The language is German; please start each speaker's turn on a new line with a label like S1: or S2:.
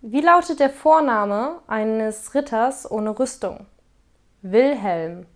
S1: Wie lautet der Vorname eines Ritters ohne Rüstung? Wilhelm